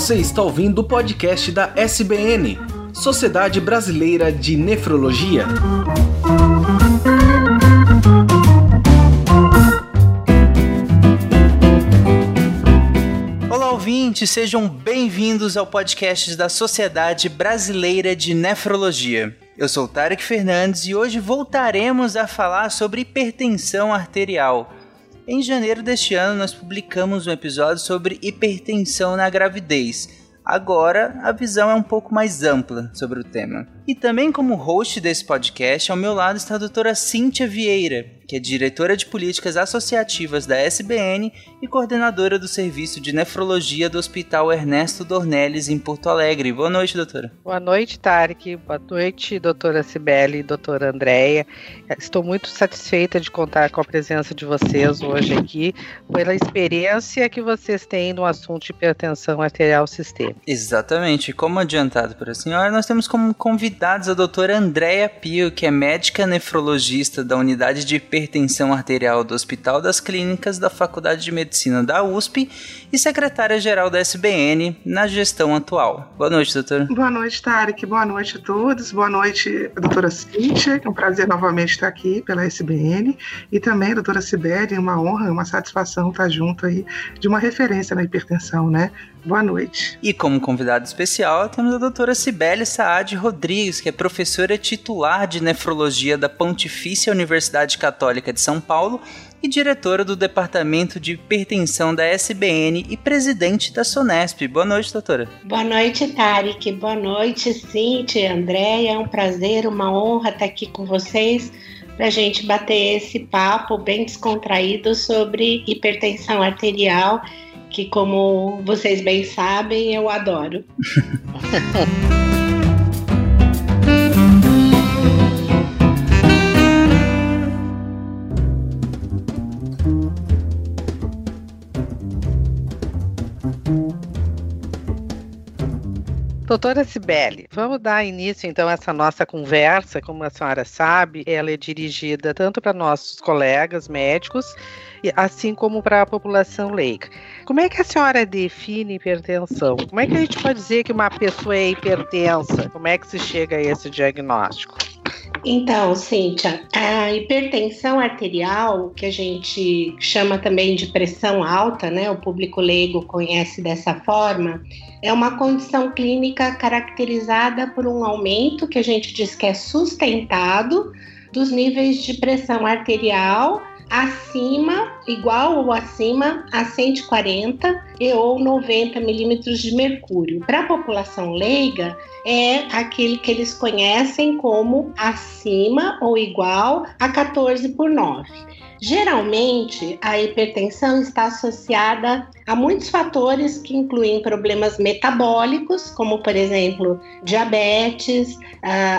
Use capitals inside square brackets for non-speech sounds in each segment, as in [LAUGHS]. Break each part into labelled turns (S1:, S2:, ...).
S1: Você está ouvindo o podcast da SBN, Sociedade Brasileira de Nefrologia.
S2: Olá, ouvintes, sejam bem-vindos ao podcast da Sociedade Brasileira de Nefrologia. Eu sou Tarek Fernandes e hoje voltaremos a falar sobre hipertensão arterial. Em janeiro deste ano, nós publicamos um episódio sobre hipertensão na gravidez. Agora, a visão é um pouco mais ampla sobre o tema. E também como host desse podcast, ao meu lado está a doutora Cíntia Vieira, que é diretora de políticas associativas da SBN e coordenadora do serviço de nefrologia do Hospital Ernesto Dornelles, em Porto Alegre. Boa noite, doutora.
S3: Boa noite, Tarek. Boa noite, doutora Cibele e doutora Andréia. Estou muito satisfeita de contar com a presença de vocês hoje aqui, pela experiência que vocês têm no assunto de hipertensão arterial sistêmica.
S2: Exatamente. Como adiantado por a senhora, nós temos como convidado convidados a doutora Andréa Pio, que é médica nefrologista da unidade de hipertensão arterial do Hospital das Clínicas da Faculdade de Medicina da USP e secretária-geral da SBN na gestão atual. Boa noite, doutora.
S4: Boa noite, Tarek. Boa noite a todos. Boa noite, doutora Cíntia. É um prazer novamente estar aqui pela SBN. E também, doutora Sibeli, uma honra, uma satisfação estar junto aí de uma referência na hipertensão, né? Boa noite.
S2: E como convidado especial, temos a doutora Cibele Saad Rodrigues, que é professora titular de nefrologia da Pontifícia Universidade Católica de São Paulo e diretora do Departamento de Hipertensão da SBN e presidente da Sonesp. Boa noite, doutora.
S5: Boa noite, Tarek. Boa noite, Cintia, Andréia. É um prazer, uma honra estar aqui com vocês para a gente bater esse papo bem descontraído sobre hipertensão arterial que, como vocês bem sabem, eu adoro. [LAUGHS]
S3: Doutora Cibele, vamos dar início então a essa nossa conversa. Como a senhora sabe, ela é dirigida tanto para nossos colegas médicos, assim como para a população leiga. Como é que a senhora define hipertensão? Como é que a gente pode dizer que uma pessoa é hipertensa? Como é que se chega a esse diagnóstico?
S5: Então, Cíntia, a hipertensão arterial, que a gente chama também de pressão alta, né? O público leigo conhece dessa forma, é uma condição clínica caracterizada por um aumento que a gente diz que é sustentado dos níveis de pressão arterial acima, igual ou acima a 140 e ou 90 milímetros de mercúrio. Para a população leiga, é aquele que eles conhecem como acima ou igual a 14 por 9. Geralmente, a hipertensão está associada a muitos fatores que incluem problemas metabólicos, como, por exemplo, diabetes,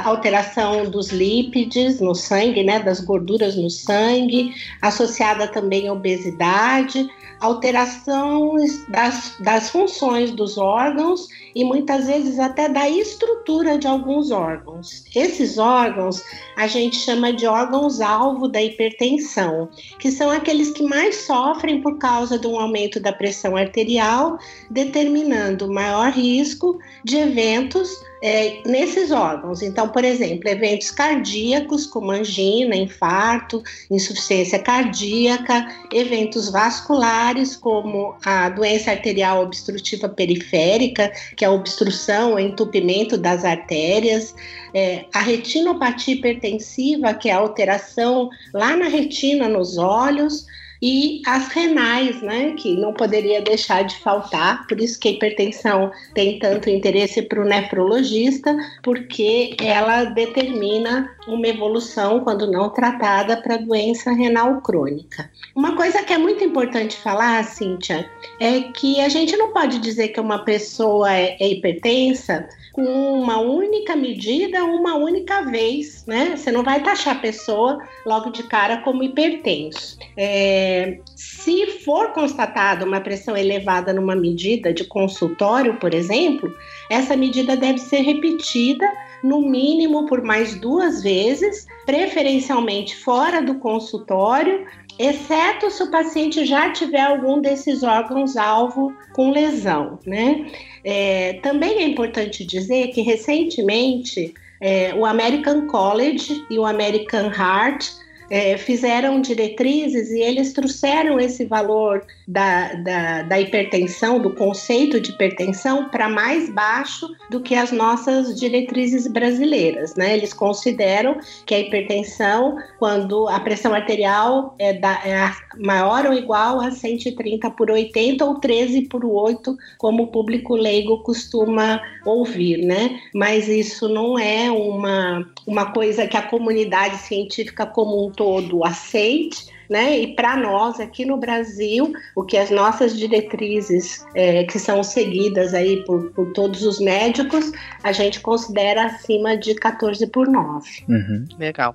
S5: alteração dos lípides no sangue, né, das gorduras no sangue, associada também à obesidade, alterações das, das funções dos órgãos e muitas vezes até da estrutura de alguns órgãos. Esses órgãos a gente chama de órgãos-alvo da hipertensão, que são aqueles que mais sofrem por causa de um aumento da pressão arterial, determinando maior risco de eventos é, nesses órgãos. Então, por exemplo, eventos cardíacos, como angina, infarto, insuficiência cardíaca, eventos vasculares, como a doença arterial obstrutiva periférica, que é a obstrução, o entupimento das artérias, é, a retinopatia hipertensiva, que é a alteração lá na retina, nos olhos, e as renais, né, que não poderia deixar de faltar, por isso que a hipertensão tem tanto interesse para o nefrologista, porque ela determina uma evolução, quando não tratada, para doença renal crônica. Uma coisa que é muito importante falar, Cíntia, é que a gente não pode dizer que uma pessoa é, é hipertensa com uma única medida, uma única vez, né? Você não vai taxar a pessoa logo de cara como hipertenso. É, se for constatada uma pressão elevada numa medida de consultório, por exemplo, essa medida deve ser repetida no mínimo por mais duas vezes, preferencialmente fora do consultório, exceto se o paciente já tiver algum desses órgãos-alvo com lesão, né? É, também é importante dizer que recentemente é, o American College e o American Heart é, fizeram diretrizes e eles trouxeram esse valor da, da, da hipertensão, do conceito de hipertensão, para mais baixo do que as nossas diretrizes brasileiras. Né? Eles consideram que a hipertensão, quando a pressão arterial é, da, é maior ou igual a 130 por 80 ou 13 por 8, como o público leigo costuma ouvir, né? Mas isso não é uma, uma coisa que a comunidade científica como um todo aceite, né? E para nós aqui no Brasil, o que as nossas diretrizes é, que são seguidas aí por, por, todos os médicos, a gente considera acima de 14 por 9.
S3: Uhum. Legal.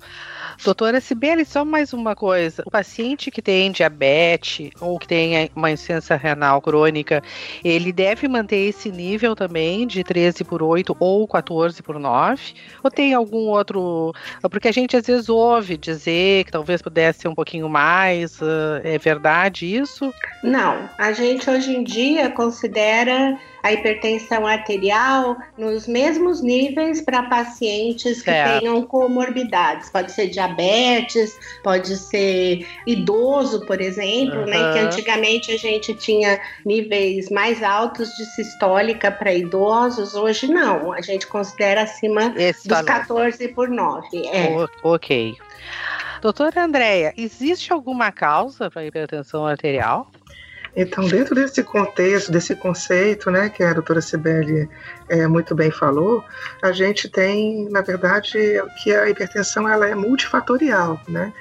S3: Doutora Sibeli, só mais uma coisa. O paciente que tem diabetes ou que tem uma insuficiência renal crônica, ele deve manter esse nível também de 13 por 8 ou 14 por 9? Ou tem algum outro. Porque a gente às vezes ouve dizer que talvez pudesse ser um pouquinho mais. É verdade isso?
S5: Não. A gente hoje em dia considera a hipertensão arterial nos mesmos níveis para pacientes que certo. tenham comorbidades. Pode ser diabetes, pode ser idoso, por exemplo, uhum. né? Que antigamente a gente tinha níveis mais altos de sistólica para idosos, hoje não. A gente considera acima Esse dos valor. 14 por 9. É.
S3: O, ok. Doutora Andréia, existe alguma causa para hipertensão arterial?
S4: Então, dentro desse contexto, desse conceito, né, que a doutora Sibeli é, muito bem falou, a gente tem, na verdade, que a hipertensão ela é multifatorial, né?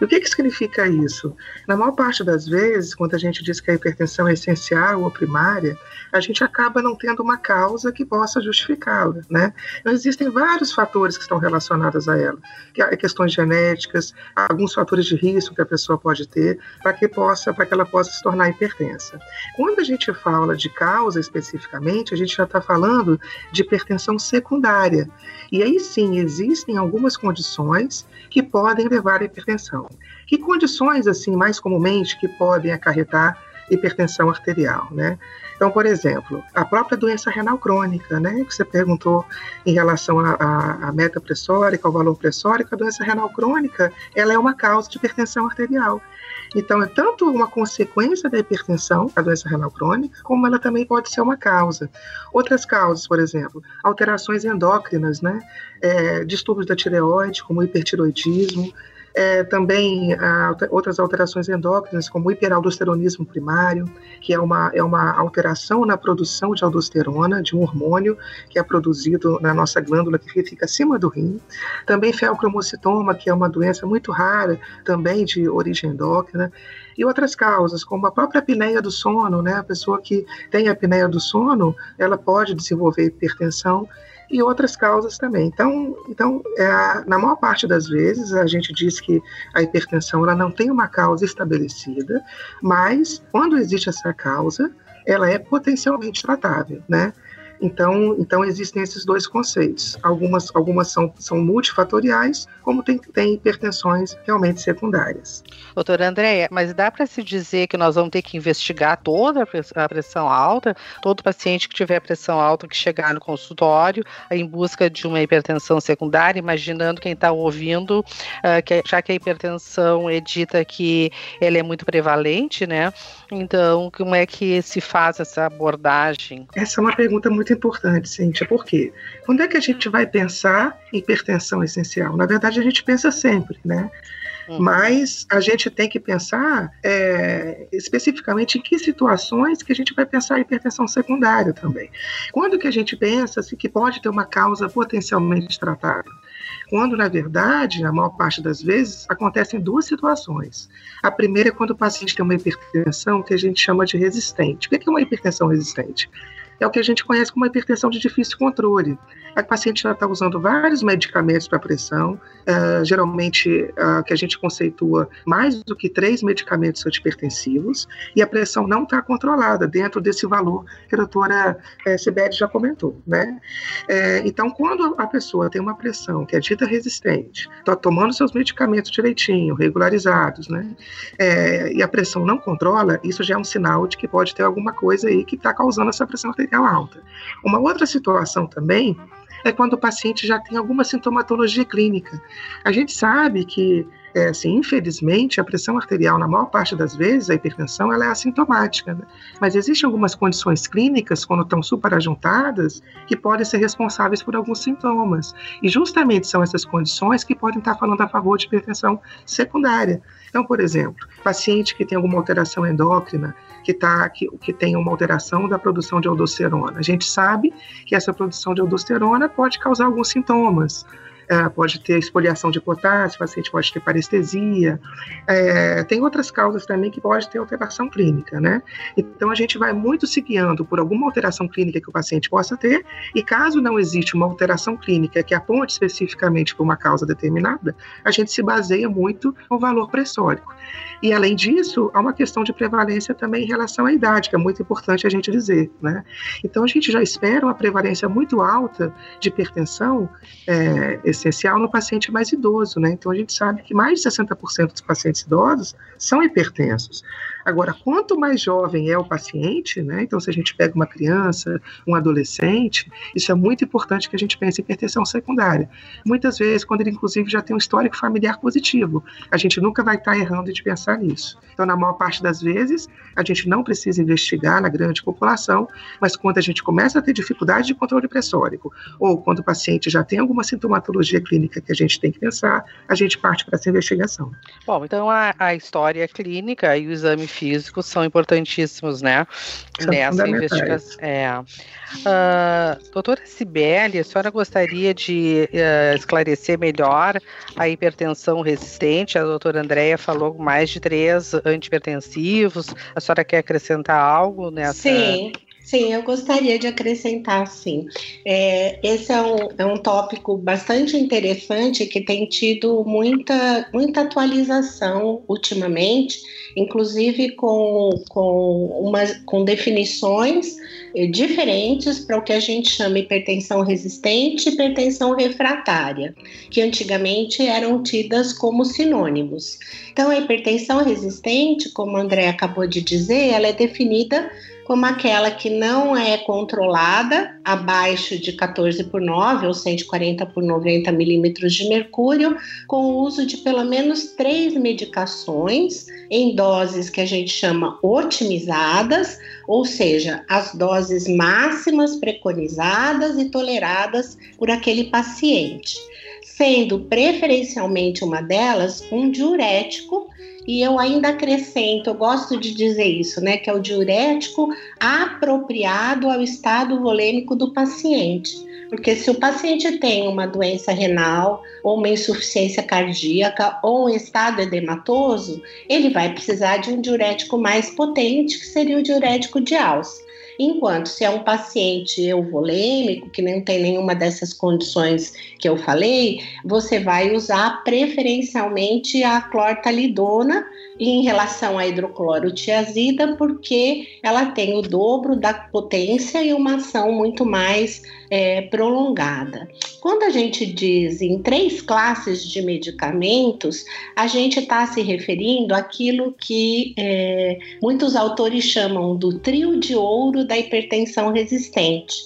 S4: E o que, que significa isso? Na maior parte das vezes, quando a gente diz que a hipertensão é essencial ou primária, a gente acaba não tendo uma causa que possa justificá-la, né? Então, existem vários fatores que estão relacionados a ela, que questões genéticas, alguns fatores de risco que a pessoa pode ter para que possa, para que ela possa se tornar hipertensa. Quando a gente fala de causa especificamente, a gente já está falando de hipertensão secundária. E aí sim existem algumas condições que podem levar à hipertensão. Que condições, assim, mais comumente que podem acarretar hipertensão arterial, né? Então, por exemplo, a própria doença renal crônica, né, que você perguntou em relação à meta pressórica, ao valor pressórico, a doença renal crônica, ela é uma causa de hipertensão arterial. Então, é tanto uma consequência da hipertensão, a doença renal crônica, como ela também pode ser uma causa. Outras causas, por exemplo, alterações endócrinas, né, é, distúrbios da tireoide, como hipertiroidismo, é, também a, outras alterações endócrinas, como o hiperaldosteronismo primário, que é uma, é uma alteração na produção de aldosterona, de um hormônio que é produzido na nossa glândula que fica acima do rim. Também feocromocitoma, que é uma doença muito rara, também de origem endócrina e outras causas, como a própria apneia do sono, né? A pessoa que tem a apneia do sono, ela pode desenvolver hipertensão e outras causas também. Então, então é, na maior parte das vezes, a gente diz que a hipertensão ela não tem uma causa estabelecida, mas quando existe essa causa, ela é potencialmente tratável, né? Então, então existem esses dois conceitos. Algumas, algumas são, são multifatoriais, como tem, tem hipertensões realmente secundárias.
S3: Doutora Andréia, mas dá para se dizer que nós vamos ter que investigar toda a pressão alta, todo paciente que tiver pressão alta que chegar no consultório em busca de uma hipertensão secundária, imaginando quem está ouvindo, uh, que, já que a hipertensão é dita que ela é muito prevalente, né? Então, como é que se faz essa abordagem?
S4: Essa é uma pergunta muito importante, Cíntia, por quê? Quando é que a gente vai pensar em hipertensão essencial? Na verdade, a gente pensa sempre, né? Uhum. Mas a gente tem que pensar é, especificamente em que situações que a gente vai pensar em hipertensão secundária também. Quando que a gente pensa assim, que pode ter uma causa potencialmente tratável? Quando, na verdade, na maior parte das vezes, acontecem duas situações. A primeira é quando o paciente tem uma hipertensão que a gente chama de resistente. O que é uma hipertensão resistente? É o que a gente conhece como hipertensão de difícil controle. A paciente está usando vários medicamentos para pressão, uh, geralmente uh, que a gente conceitua mais do que três medicamentos antipertensivos, e a pressão não está controlada dentro desse valor que a doutora Sibeli já comentou. Né? É, então, quando a pessoa tem uma pressão que é dita resistente, está tomando seus medicamentos direitinho, regularizados, né? É, e a pressão não controla, isso já é um sinal de que pode ter alguma coisa aí que está causando essa pressão arterial alta. Uma outra situação também é quando o paciente já tem alguma sintomatologia clínica. A gente sabe que é, assim, infelizmente, a pressão arterial, na maior parte das vezes, a hipertensão, ela é assintomática. Né? Mas existem algumas condições clínicas, quando estão superajuntadas, que podem ser responsáveis por alguns sintomas. E justamente são essas condições que podem estar falando a favor de hipertensão secundária. Então, por exemplo, paciente que tem alguma alteração endócrina, que, tá, que, que tem uma alteração da produção de aldosterona. A gente sabe que essa produção de aldosterona pode causar alguns sintomas, é, pode ter espoliação de potássio, o paciente pode ter parestesia. É, tem outras causas também que pode ter alteração clínica, né? Então a gente vai muito se guiando por alguma alteração clínica que o paciente possa ter, e caso não existe uma alteração clínica que aponte especificamente por uma causa determinada, a gente se baseia muito no valor pressórico. E além disso, há uma questão de prevalência também em relação à idade, que é muito importante a gente dizer, né? Então a gente já espera uma prevalência muito alta de hipertensão é, essencial no paciente mais idoso, né? Então a gente sabe que mais de 60% dos pacientes idosos são hipertensos. Agora, quanto mais jovem é o paciente, né? Então, se a gente pega uma criança, um adolescente, isso é muito importante que a gente pense em hipertensão secundária. Muitas vezes, quando ele, inclusive, já tem um histórico familiar positivo, a gente nunca vai estar errando de pensar nisso. Então, na maior parte das vezes, a gente não precisa investigar na grande população, mas quando a gente começa a ter dificuldade de controle pressórico, ou quando o paciente já tem alguma sintomatologia clínica que a gente tem que pensar, a gente parte para essa investigação.
S3: Bom, então a, a história clínica e o exame físicos são importantíssimos, né?
S4: São
S3: nessa investigação. É. Uh, doutora Cibele, a senhora gostaria de uh, esclarecer melhor a hipertensão resistente? A doutora Andréia falou mais de três antipertensivos. A senhora quer acrescentar algo nessa?
S5: Sim. Sim, eu gostaria de acrescentar, sim. É, esse é um, é um tópico bastante interessante que tem tido muita, muita atualização ultimamente, inclusive com, com, uma, com definições eh, diferentes para o que a gente chama hipertensão resistente e hipertensão refratária, que antigamente eram tidas como sinônimos. Então, a hipertensão resistente, como a André acabou de dizer, ela é definida como aquela que não é controlada abaixo de 14 por 9 ou 140 por 90 milímetros de mercúrio, com o uso de pelo menos três medicações em doses que a gente chama otimizadas, ou seja, as doses máximas preconizadas e toleradas por aquele paciente, sendo preferencialmente uma delas um diurético e eu ainda acrescento, eu gosto de dizer isso, né, que é o diurético apropriado ao estado volêmico do paciente. Porque se o paciente tem uma doença renal, ou uma insuficiência cardíaca, ou um estado edematoso, ele vai precisar de um diurético mais potente, que seria o diurético de alça. Enquanto se é um paciente euvolêmico, que não tem nenhuma dessas condições que eu falei, você vai usar preferencialmente a clortalidona em relação à hidroclorotiazida, porque ela tem o dobro da potência e uma ação muito mais é, prolongada. Quando a gente diz em três classes de medicamentos, a gente está se referindo àquilo que é, muitos autores chamam do trio de ouro da hipertensão resistente.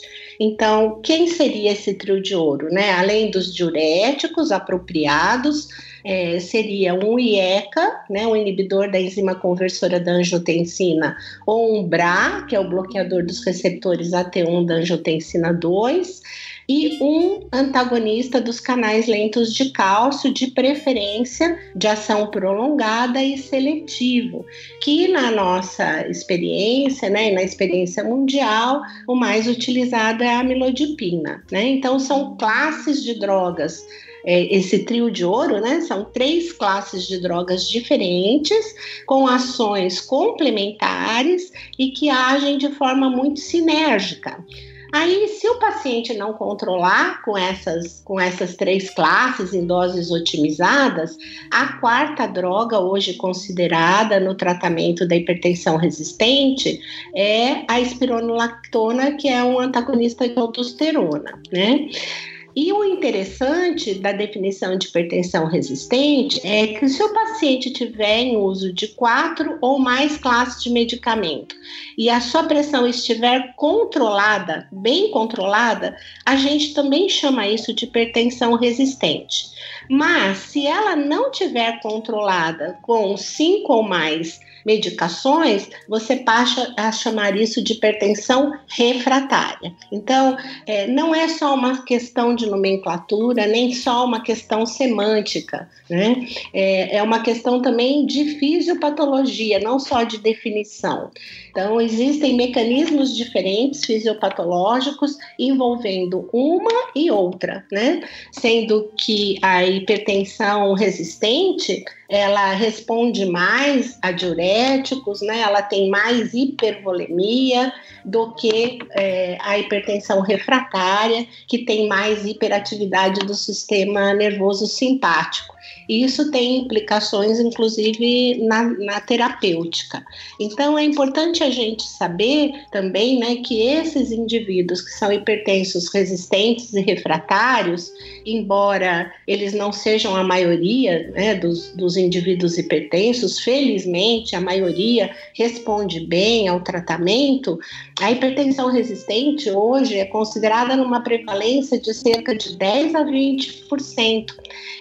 S5: Então, quem seria esse trio de ouro? Né? Além dos diuréticos apropriados, é, seria um IECA, né, um inibidor da enzima conversora da angiotensina, ou um BRA, que é o bloqueador dos receptores AT1 da angiotensina 2, e um antagonista dos canais lentos de cálcio, de preferência de ação prolongada e seletivo, que na nossa experiência, né, na experiência mundial, o mais utilizado é a amilodipina. Né? Então, são classes de drogas é, esse trio de ouro, né? São três classes de drogas diferentes, com ações complementares e que agem de forma muito sinérgica. Aí, se o paciente não controlar com essas, com essas três classes em doses otimizadas, a quarta droga hoje considerada no tratamento da hipertensão resistente é a espironolactona, que é um antagonista de aldosterona, né? E o interessante da definição de hipertensão resistente é que se o paciente tiver em uso de quatro ou mais classes de medicamento e a sua pressão estiver controlada, bem controlada, a gente também chama isso de hipertensão resistente. Mas se ela não tiver controlada com cinco ou mais medicações, você passa a chamar isso de hipertensão refratária. Então, é, não é só uma questão de nomenclatura, nem só uma questão semântica, né? É, é uma questão também de fisiopatologia, não só de definição. Então, existem mecanismos diferentes fisiopatológicos envolvendo uma e outra, né? Sendo que a hipertensão resistente ela responde mais a diuréticos, né? Ela tem mais hipervolemia do que é, a hipertensão refratária, que tem mais hiperatividade do sistema nervoso simpático. E isso tem implicações, inclusive, na, na terapêutica. Então, é importante a gente saber também né, que esses indivíduos que são hipertensos resistentes e refratários, embora eles não sejam a maioria né, dos, dos indivíduos hipertensos, felizmente a maioria responde bem ao tratamento, a hipertensão resistente hoje é considerada numa prevalência de cerca de 10 a 20%.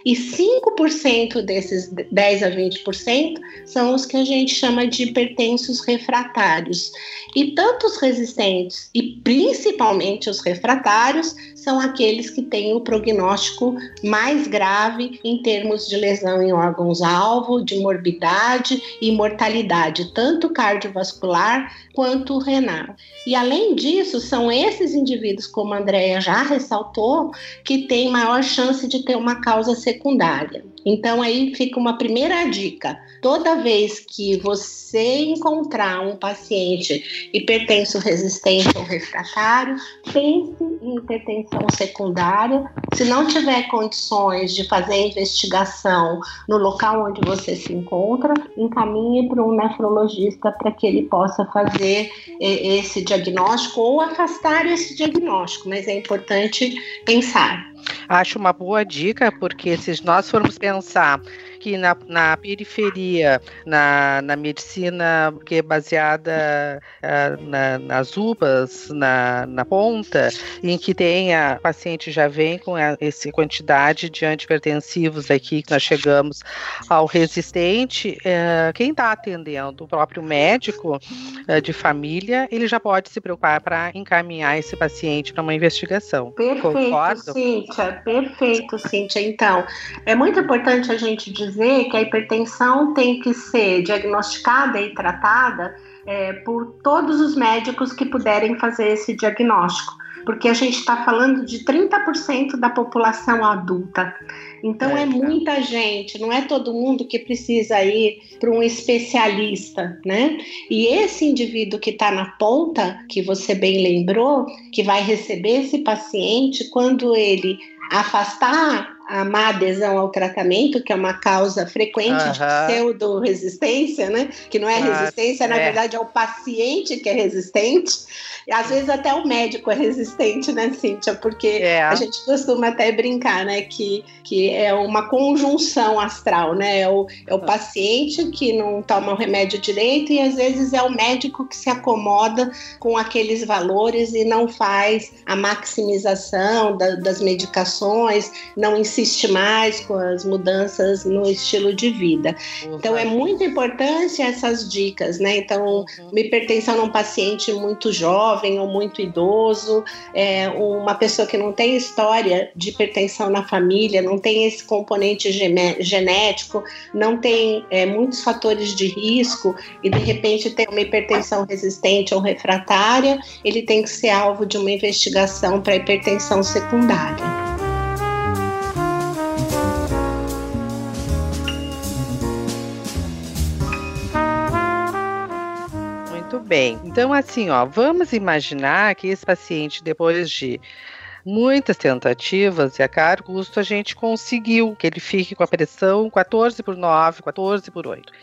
S5: E 5% desses 10 a 20% são os que a gente chama de hipertensos refratários. E tanto os resistentes e principalmente os refratários são aqueles que têm o prognóstico mais grave em termos de lesão em órgãos-alvo, de morbidade e mortalidade, tanto cardiovascular quanto renal. E além disso, são esses indivíduos, como a Andrea já ressaltou, que têm maior chance de ter uma causa secundária. Então aí fica uma primeira dica. Toda vez que você encontrar um paciente hipertenso resistente ou refratário, pense em hipertensão secundária. Se não tiver condições de fazer investigação no local onde você se encontra, encaminhe para um nefrologista para que ele possa fazer eh, esse diagnóstico ou afastar esse diagnóstico, mas é importante pensar.
S3: Acho uma boa dica, porque se nós formos pensar que na, na periferia, na, na medicina que é baseada uh, na, nas UPAs, na, na ponta, em que tenha paciente já vem com essa quantidade de antipertensivos aqui que nós chegamos ao resistente, uh, quem está atendendo, o próprio médico uh, de família, ele já pode se preocupar para encaminhar esse paciente para uma investigação.
S5: Perfeito, Concordo? Cíntia, perfeito, Cíntia. Então, é muito importante a gente dizer dizer que a hipertensão tem que ser diagnosticada e tratada é, por todos os médicos que puderem fazer esse diagnóstico, porque a gente está falando de 30% da população adulta. Então é, é muita gente, não é todo mundo que precisa ir para um especialista, né? E esse indivíduo que está na ponta, que você bem lembrou, que vai receber esse paciente, quando ele afastar a má adesão ao tratamento, que é uma causa frequente uhum. de pseudo-resistência, né? Que não é resistência, na é. verdade é o paciente que é resistente. E às vezes até o médico é resistente, né, Cíntia? Porque é. a gente costuma até brincar, né, que, que é uma conjunção astral, né? É o, é o paciente que não toma o remédio direito e às vezes é o médico que se acomoda com aqueles valores e não faz a maximização da, das medicações, não ensina insiste mais com as mudanças no estilo de vida. Uhum. Então é muito importante essas dicas, né? Então, uhum. uma hipertensão num paciente muito jovem ou muito idoso, é, uma pessoa que não tem história de hipertensão na família, não tem esse componente genético, não tem é, muitos fatores de risco e de repente tem uma hipertensão resistente ou refratária, ele tem que ser alvo de uma investigação para hipertensão secundária.
S3: Bem. Então, assim, ó, vamos imaginar que esse paciente, depois de muitas tentativas e a caro custo a gente conseguiu que ele fique com a pressão 14 por 9, 14 por 8.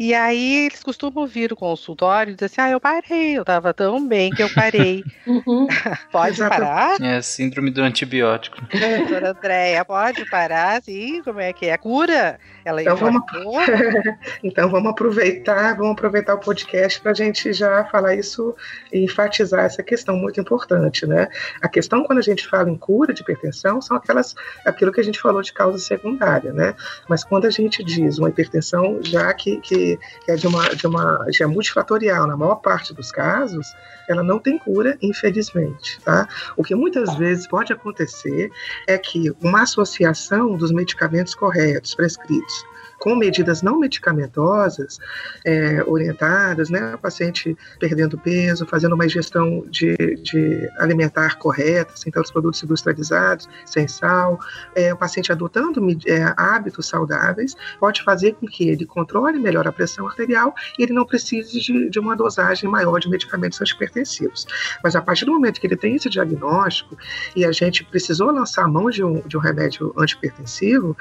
S3: E aí eles costumam vir o consultório e dizer assim: ah, eu parei, eu tava tão bem que eu parei. [LAUGHS] Uhum. [LAUGHS] pode Exato. parar?
S2: É, síndrome do antibiótico.
S3: Doutora Andréia, pode parar, sim? Como é que é? A cura?
S4: Ela então, vamos... [LAUGHS] então vamos aproveitar, vamos aproveitar o podcast para a gente já falar isso e enfatizar essa questão muito importante, né? A questão quando a gente fala em cura de hipertensão são aquelas, aquilo que a gente falou de causa secundária, né? Mas quando a gente diz uma hipertensão já que, que que, é de uma, de uma já é multifatorial na maior parte dos casos, ela não tem cura, infelizmente, tá? O que muitas vezes pode acontecer é que uma associação dos medicamentos corretos prescritos com medidas não medicamentosas é, orientadas, né, o paciente perdendo peso, fazendo uma ingestão de, de alimentar correta, sem tantos produtos industrializados, sem sal, é, o paciente adotando é, hábitos saudáveis, pode fazer com que ele controle melhor a pressão arterial e ele não precise de, de uma dosagem maior de medicamentos antipertensivos. Mas a partir do momento que ele tem esse diagnóstico e a gente precisou lançar a mão de um, de um remédio antipertensivo,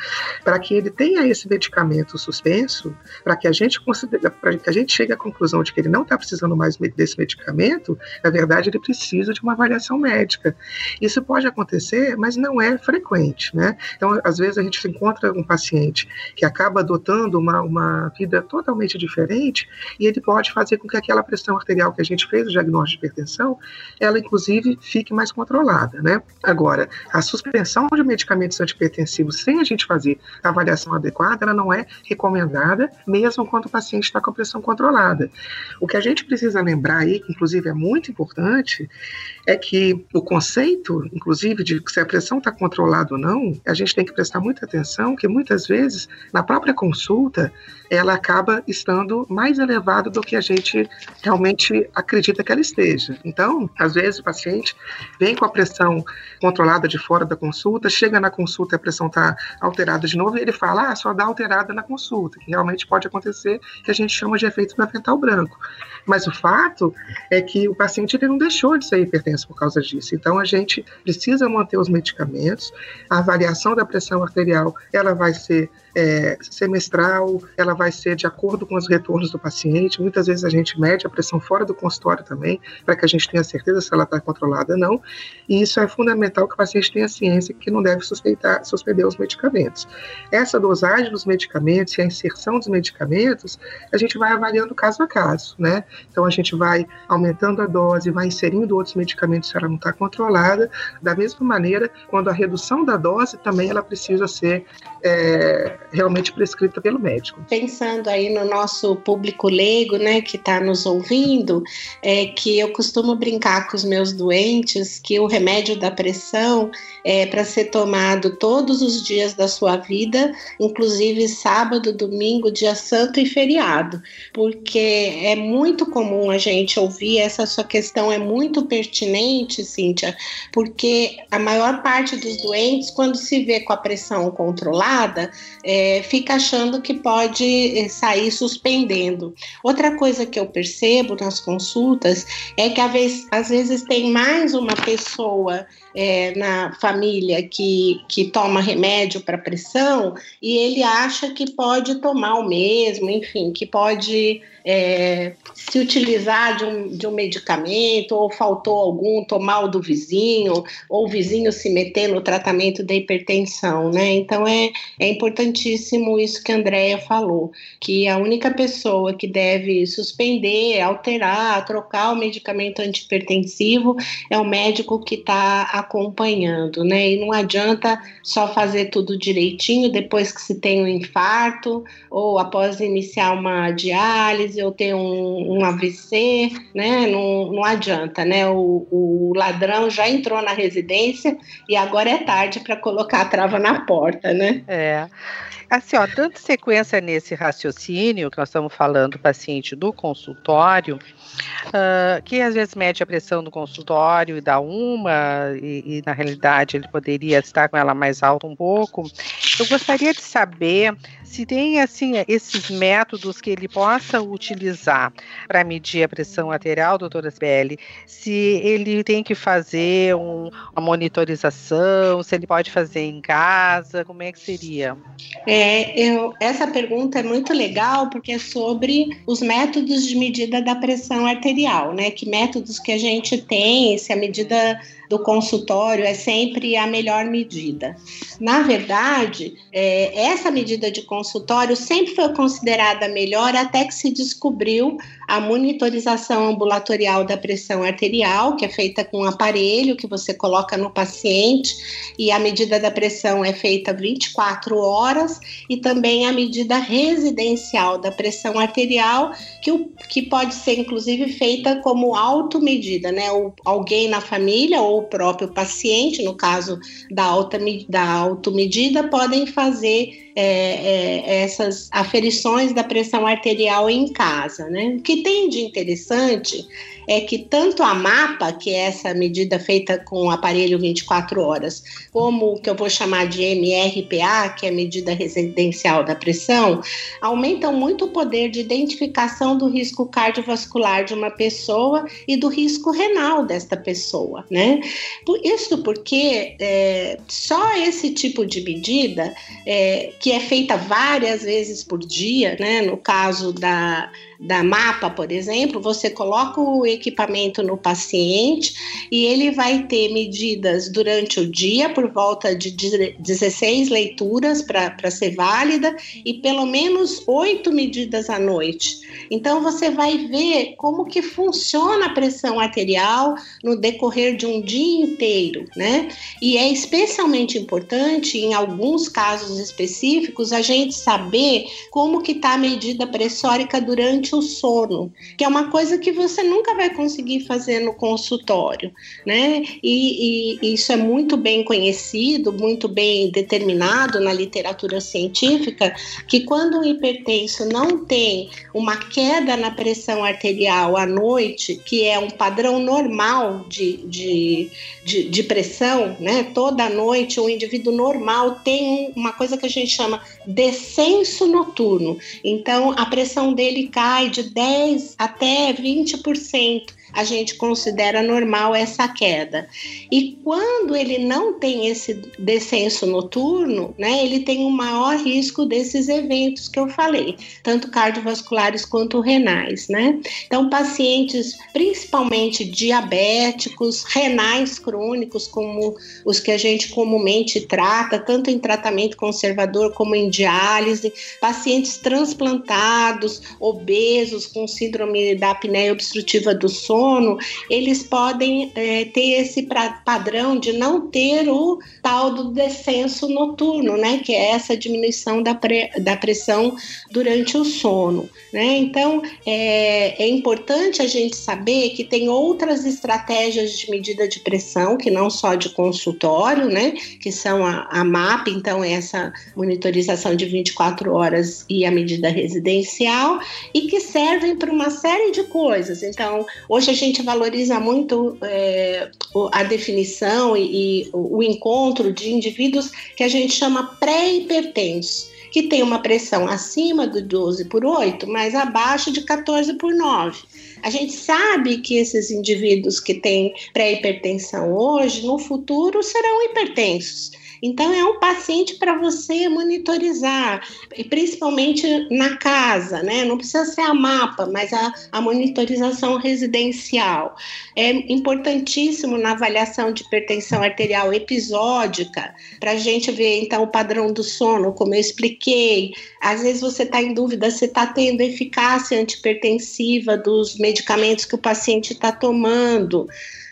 S4: para que ele tenha esse medicamento tratamento suspenso, para que a gente para que a gente chegue à conclusão de que ele não está precisando mais desse medicamento, na verdade ele precisa de uma avaliação médica. Isso pode acontecer, mas não é frequente, né? Então, às vezes a gente encontra um paciente que acaba adotando uma, uma vida totalmente diferente e ele pode fazer com que aquela pressão arterial que a gente fez o diagnóstico de hipertensão, ela inclusive fique mais controlada, né? Agora, a suspensão de medicamentos antipertensivos sem a gente fazer a avaliação adequada, ela não é é recomendada, mesmo quando o paciente está com a pressão controlada. O que a gente precisa lembrar aí, que inclusive é muito importante, é que o conceito, inclusive, de se a pressão está controlada ou não, a gente tem que prestar muita atenção, que muitas vezes, na própria consulta, ela acaba estando mais elevada do que a gente realmente acredita que ela esteja. Então, às vezes, o paciente vem com a pressão controlada de fora da consulta, chega na consulta e a pressão está alterada de novo, e ele fala, ah, só dá alterada na consulta, que realmente pode acontecer, que a gente chama de efeito avental branco. Mas o fato é que o paciente ele não deixou de ser hipertenso por causa disso. Então a gente precisa manter os medicamentos. A avaliação da pressão arterial ela vai ser é, semestral, ela vai ser de acordo com os retornos do paciente. Muitas vezes a gente mede a pressão fora do consultório também, para que a gente tenha certeza se ela está controlada ou não. E isso é fundamental que o paciente tenha ciência que não deve suspeitar, suspender os medicamentos. Essa dosagem dos medicamentos e a inserção dos medicamentos, a gente vai avaliando caso a caso, né? Então a gente vai aumentando a dose, vai inserindo outros medicamentos se ela não está controlada. Da mesma maneira, quando a redução da dose também ela precisa ser é, realmente prescrita pelo médico.
S5: Pensando aí no nosso público leigo, né, que está nos ouvindo, é que eu costumo brincar com os meus doentes que o remédio da pressão é para ser tomado todos os dias da sua vida, inclusive sábado, domingo, dia santo e feriado, porque é muito comum a gente ouvir essa sua questão é muito pertinente, Cíntia, porque a maior parte dos doentes, quando se vê com a pressão controlada, é, fica achando que pode é, sair suspendendo. Outra coisa que eu percebo nas consultas é que às vezes tem mais uma pessoa é, na família que, que toma remédio para pressão e ele acha que pode tomar o mesmo, enfim, que pode é, se utilizar de um, de um medicamento, ou faltou algum, tomar o do vizinho, ou o vizinho se meter no tratamento da hipertensão, né? Então é, é importantíssimo isso que a Andrea falou, que a única pessoa que deve suspender, alterar, trocar o medicamento antipertensivo é o médico que está acompanhando, né? E não adianta só fazer tudo direitinho depois que se tem um infarto, ou após iniciar uma diálise eu tenho um, um AVC, né? Não, não adianta, né? O, o ladrão já entrou na residência e agora é tarde para colocar a trava na porta, né?
S3: É. Assim, ó, dando sequência nesse raciocínio que nós estamos falando, paciente do consultório, uh, que às vezes mede a pressão no consultório e dá uma, e, e, na realidade ele poderia estar com ela mais alta um pouco. Eu gostaria de saber se tem assim esses métodos que ele possa utilizar para medir a pressão arterial, doutora Sibeli, se ele tem que fazer um, uma monitorização, se ele pode fazer em casa, como é que seria?
S5: É, eu, essa pergunta é muito legal porque é sobre os métodos de medida da pressão arterial, né? Que métodos que a gente tem, se a medida do consultório é sempre a melhor medida. Na verdade, é, essa medida de consultório sempre foi considerada melhor até que se descobriu a monitorização ambulatorial da pressão arterial, que é feita com um aparelho que você coloca no paciente, e a medida da pressão é feita 24 horas, e também a medida residencial da pressão arterial, que, o, que pode ser inclusive feita como automedida, né? Ou alguém na família ou o próprio paciente, no caso da, alta, da automedida, podem fazer é, é, essas aferições da pressão arterial em casa. Né? O que tem de interessante é que tanto a MAPA, que é essa medida feita com o aparelho 24 horas, como o que eu vou chamar de MRPA, que é a medida residencial da pressão, aumentam muito o poder de identificação do risco cardiovascular de uma pessoa e do risco renal desta pessoa, né? Isso porque é, só esse tipo de medida, é, que é feita várias vezes por dia, né? No caso da da mapa, por exemplo, você coloca o equipamento no paciente e ele vai ter medidas durante o dia, por volta de 16 leituras para ser válida, e pelo menos oito medidas à noite. Então você vai ver como que funciona a pressão arterial no decorrer de um dia inteiro, né? E é especialmente importante, em alguns casos específicos, a gente saber como que está a medida pressórica durante o sono, que é uma coisa que você nunca vai conseguir fazer no consultório, né? E, e isso é muito bem conhecido, muito bem determinado na literatura científica, que quando o hipertenso não tem uma queda na pressão arterial à noite, que é um padrão normal de, de, de, de pressão, né? Toda noite o indivíduo normal tem uma coisa que a gente chama descenso noturno. Então a pressão dele cai vai de 10 até 20% a gente considera normal essa queda. E quando ele não tem esse descenso noturno, né, ele tem um maior risco desses eventos que eu falei, tanto cardiovasculares quanto renais, né? Então, pacientes principalmente diabéticos, renais crônicos, como os que a gente comumente trata, tanto em tratamento conservador como em diálise, pacientes transplantados, obesos, com síndrome da apneia obstrutiva do sono, sono, eles podem é, ter esse padrão de não ter o tal do descenso noturno, né? Que é essa diminuição da, pre, da pressão durante o sono. Né? Então é, é importante a gente saber que tem outras estratégias de medida de pressão, que não só de consultório, né? Que são a, a MAP, então é essa monitorização de 24 horas e a medida residencial, e que servem para uma série de coisas. Então, hoje a gente valoriza muito é, a definição e, e o encontro de indivíduos que a gente chama pré-hipertensos que tem uma pressão acima do 12 por 8, mas abaixo de 14 por 9. A gente sabe que esses indivíduos que têm pré-hipertensão hoje, no futuro, serão hipertensos. Então, é um paciente para você monitorizar, principalmente na casa, né? Não precisa ser a mapa, mas a, a monitorização residencial. É importantíssimo na avaliação de hipertensão arterial episódica, para a gente ver, então, o padrão do sono, como eu expliquei. Às vezes você está em dúvida se está tendo eficácia antipertensiva dos medicamentos que o paciente está tomando.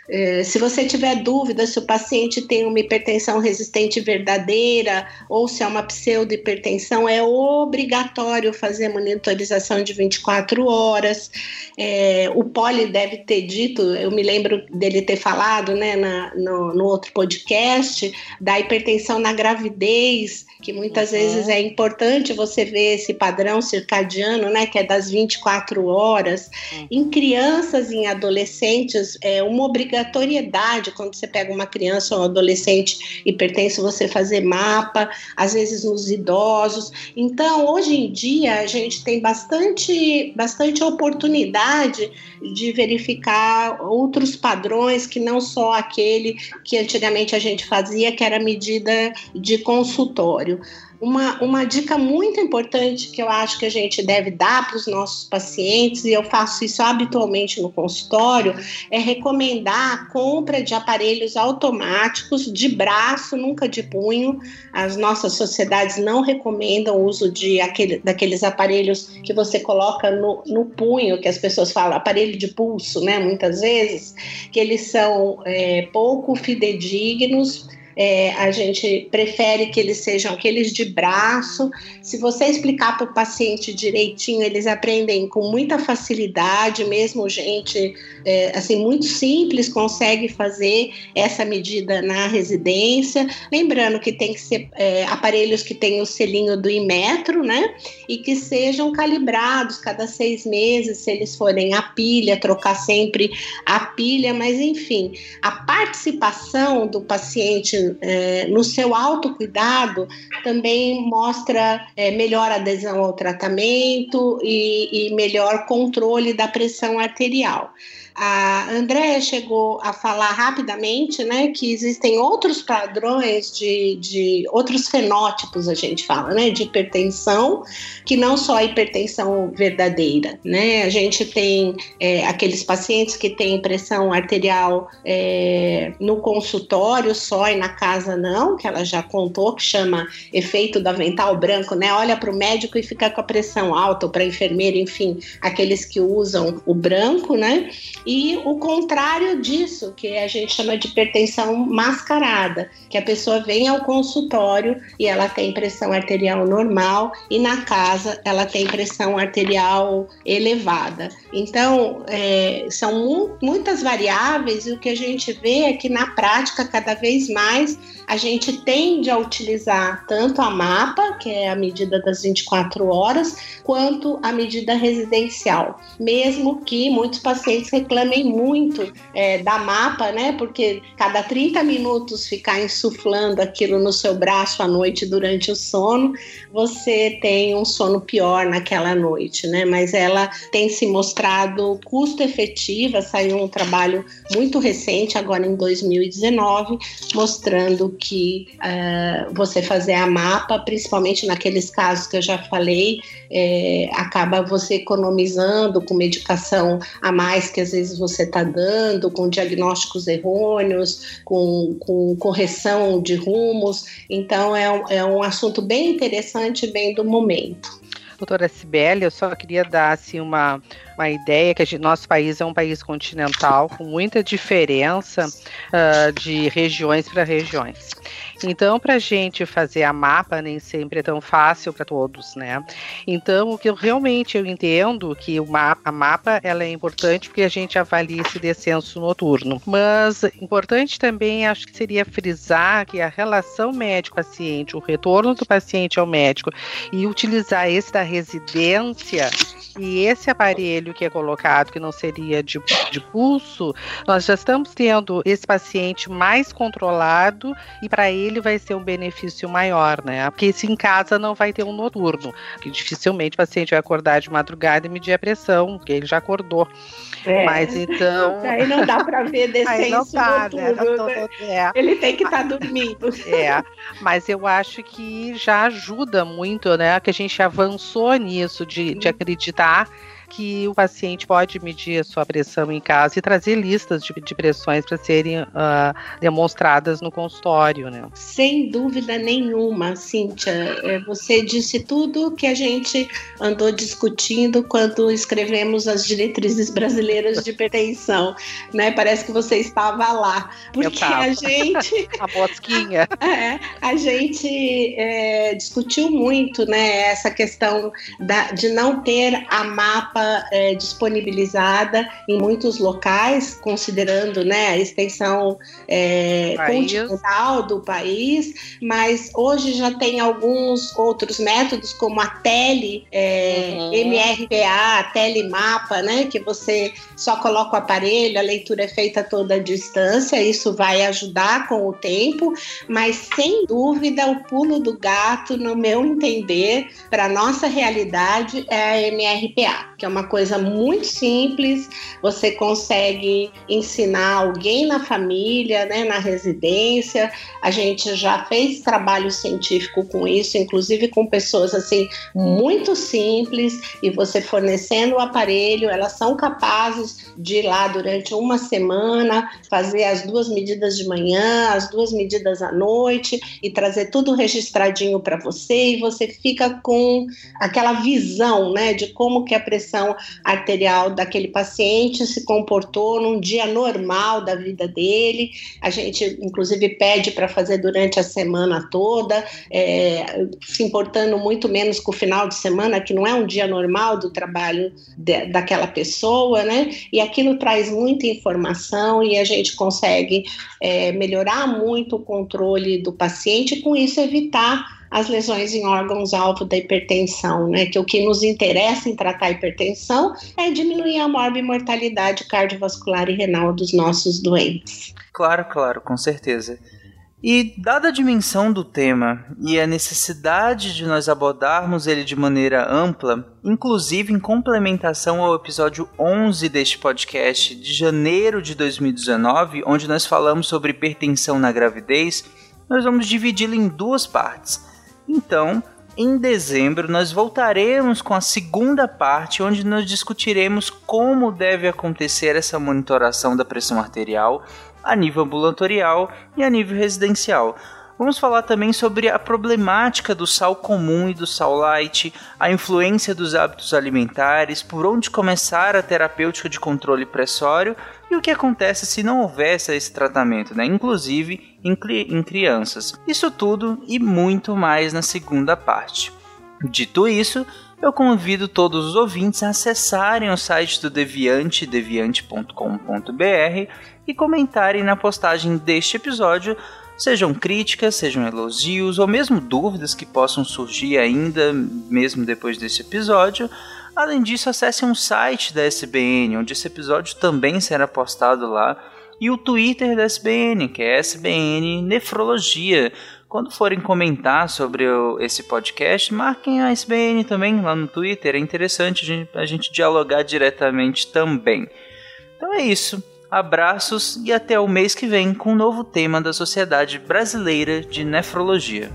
S5: É, se você tiver dúvida se o paciente tem uma hipertensão resistente verdadeira ou se é uma pseudo-hipertensão, é obrigatório fazer monitorização de 24 horas. É, o Poli deve ter dito, eu me lembro dele ter falado né, na, no, no outro podcast, da hipertensão na gravidez que muitas uhum. vezes é importante você ver esse padrão circadiano, né, que é das 24 horas. Uhum. Em crianças e em adolescentes, é uma obrigatoriedade quando você pega uma criança ou um adolescente hipertenso, você fazer mapa, às vezes nos idosos. Então, hoje em dia, a gente tem bastante, bastante oportunidade de verificar outros padrões que não só aquele que antigamente a gente fazia, que era medida de consultório. Uma, uma dica muito importante que eu acho que a gente deve dar para os nossos pacientes, e eu faço isso habitualmente no consultório, é recomendar a compra de aparelhos automáticos de braço, nunca de punho. As nossas sociedades não recomendam o uso de aquele, daqueles aparelhos que você coloca no, no punho, que as pessoas falam aparelho de pulso, né? Muitas vezes, que eles são é, pouco fidedignos é, a gente prefere que eles sejam aqueles de braço. Se você explicar para o paciente direitinho, eles aprendem com muita facilidade, mesmo gente é, assim muito simples consegue fazer essa medida na residência. Lembrando que tem que ser é, aparelhos que tenham o selinho do Imetro, né? E que sejam calibrados cada seis meses, se eles forem a pilha, trocar sempre a pilha, mas enfim, a participação do paciente é, no seu autocuidado também mostra é, melhor adesão ao tratamento e, e melhor controle da pressão arterial. A Andréa chegou a falar rapidamente né, que existem outros padrões de, de outros fenótipos, a gente fala, né, de hipertensão, que não só a hipertensão verdadeira. Né? A gente tem é, aqueles pacientes que têm pressão arterial é, no consultório só e na casa não, que ela já contou, que chama efeito do avental branco, né? Olha para o médico e fica com a pressão alta, ou para a enfermeira, enfim, aqueles que usam o branco, né? E o contrário disso, que a gente chama de hipertensão mascarada, que a pessoa vem ao consultório e ela tem pressão arterial normal e na casa ela tem pressão arterial elevada. Então, é, são mu muitas variáveis e o que a gente vê é que na prática, cada vez mais, a gente tende a utilizar tanto a MAPA, que é a medida das 24 horas, quanto a medida residencial, mesmo que muitos pacientes reclamem muito é, da MAPA, né? Porque cada 30 minutos ficar insuflando aquilo no seu braço à noite durante o sono, você tem um sono pior naquela noite, né? Mas ela tem se mostrado custo efetiva, saiu um trabalho muito recente, agora em 2019, mostrando que uh, você fazer a mapa, principalmente naqueles casos que eu já falei, é, acaba você economizando com medicação a mais que às vezes você está dando, com diagnósticos errôneos, com, com correção de rumos. Então é um, é um assunto bem interessante, bem do momento.
S3: Doutora Sibeli, eu só queria dar assim, uma, uma ideia que gente, nosso país é um país continental com muita diferença uh, de regiões para regiões. Então, para a gente fazer a mapa nem sempre é tão fácil para todos, né? Então, o que eu realmente eu entendo que mapa, a mapa ela é importante porque a gente avalia esse descenso noturno. Mas importante também acho que seria frisar que a relação médico-paciente, o retorno do paciente ao médico e utilizar esse da residência e esse aparelho que é colocado, que não seria de, de pulso, nós já estamos tendo esse paciente mais controlado e para ele vai ser um benefício maior, né? Porque se em casa não vai ter um noturno, que dificilmente o paciente vai acordar de madrugada e medir a pressão, porque ele já acordou. É. Mas então. [LAUGHS]
S5: Aí não dá para ver [LAUGHS] descenso tá, né? noturno. Né? É. Ele tem que estar tá dormindo. [LAUGHS]
S3: É, mas eu acho que já ajuda muito, né? Que a gente avançou nisso de, de acreditar tá? Que o paciente pode medir a sua pressão em casa e trazer listas de, de pressões para serem uh, demonstradas no consultório, né?
S5: Sem dúvida nenhuma, Cíntia. É, você disse tudo que a gente andou discutindo quando escrevemos as diretrizes brasileiras de hipertensão, né? Parece que você estava lá, porque a gente [LAUGHS]
S3: a bosquinha, [LAUGHS]
S5: é, a gente é, discutiu muito, né? Essa questão da, de não ter a mapa é, disponibilizada em muitos locais, considerando né, a extensão é, continental do país, mas hoje já tem alguns outros métodos, como a tele é, uhum. MRPA, a telemapa, né, que você só coloca o aparelho, a leitura é feita toda à distância, isso vai ajudar com o tempo, mas sem dúvida o pulo do gato, no meu entender, para nossa realidade é a MRPA, que é uma coisa muito simples, você consegue ensinar alguém na família, né, na residência. A gente já fez trabalho científico com isso, inclusive com pessoas assim muito simples. E você fornecendo o aparelho, elas são capazes de ir lá durante uma semana, fazer as duas medidas de manhã, as duas medidas à noite e trazer tudo registradinho para você. E você fica com aquela visão, né, de como que a pressão arterial daquele paciente se comportou num dia normal da vida dele. A gente, inclusive, pede para fazer durante a semana toda, é, se importando muito menos com o final de semana, que não é um dia normal do trabalho de, daquela pessoa, né? E aquilo traz muita informação e a gente consegue é, melhorar muito o controle do paciente com isso, evitar as lesões em órgãos-alvo da hipertensão, né? Que o que nos interessa em tratar a hipertensão é diminuir a morbimortalidade cardiovascular e renal dos nossos doentes.
S2: Claro, claro, com certeza. E dada a dimensão do tema e a necessidade de nós abordarmos ele de maneira ampla, inclusive em complementação ao episódio 11 deste podcast de janeiro de 2019, onde nós falamos sobre hipertensão na gravidez, nós vamos dividi-lo em duas partes. Então, em dezembro, nós voltaremos com a segunda parte, onde nós discutiremos como deve acontecer essa monitoração da pressão arterial a nível ambulatorial e a nível residencial. Vamos falar também sobre a problemática do sal comum e do sal light, a influência dos hábitos alimentares, por onde começar a terapêutica de controle pressório e o que acontece se não houvesse esse tratamento, né? inclusive em, em crianças. Isso tudo e muito mais na segunda parte. Dito isso, eu convido todos os ouvintes a acessarem o site do Deviante, deviante.com.br, e comentarem na postagem deste episódio Sejam críticas, sejam elogios ou mesmo dúvidas que possam surgir ainda, mesmo depois desse episódio. Além disso, acessem um site da SBN, onde esse episódio também será postado lá, e o Twitter da SBN, que é SBN Nefrologia. Quando forem comentar sobre esse podcast, marquem a SBN também lá no Twitter, é interessante a gente, a gente dialogar diretamente também. Então é isso. Abraços e até o mês que vem com um novo tema da Sociedade Brasileira de Nefrologia.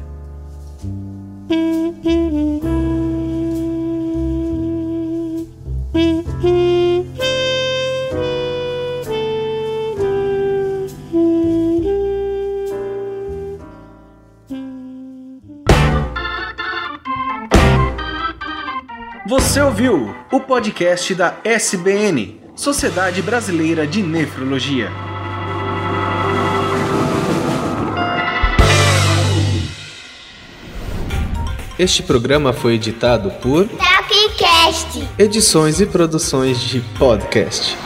S1: Você ouviu o podcast da SBN Sociedade Brasileira de Nefrologia. Este programa foi editado por
S6: Tapcast.
S1: Edições e produções de podcast.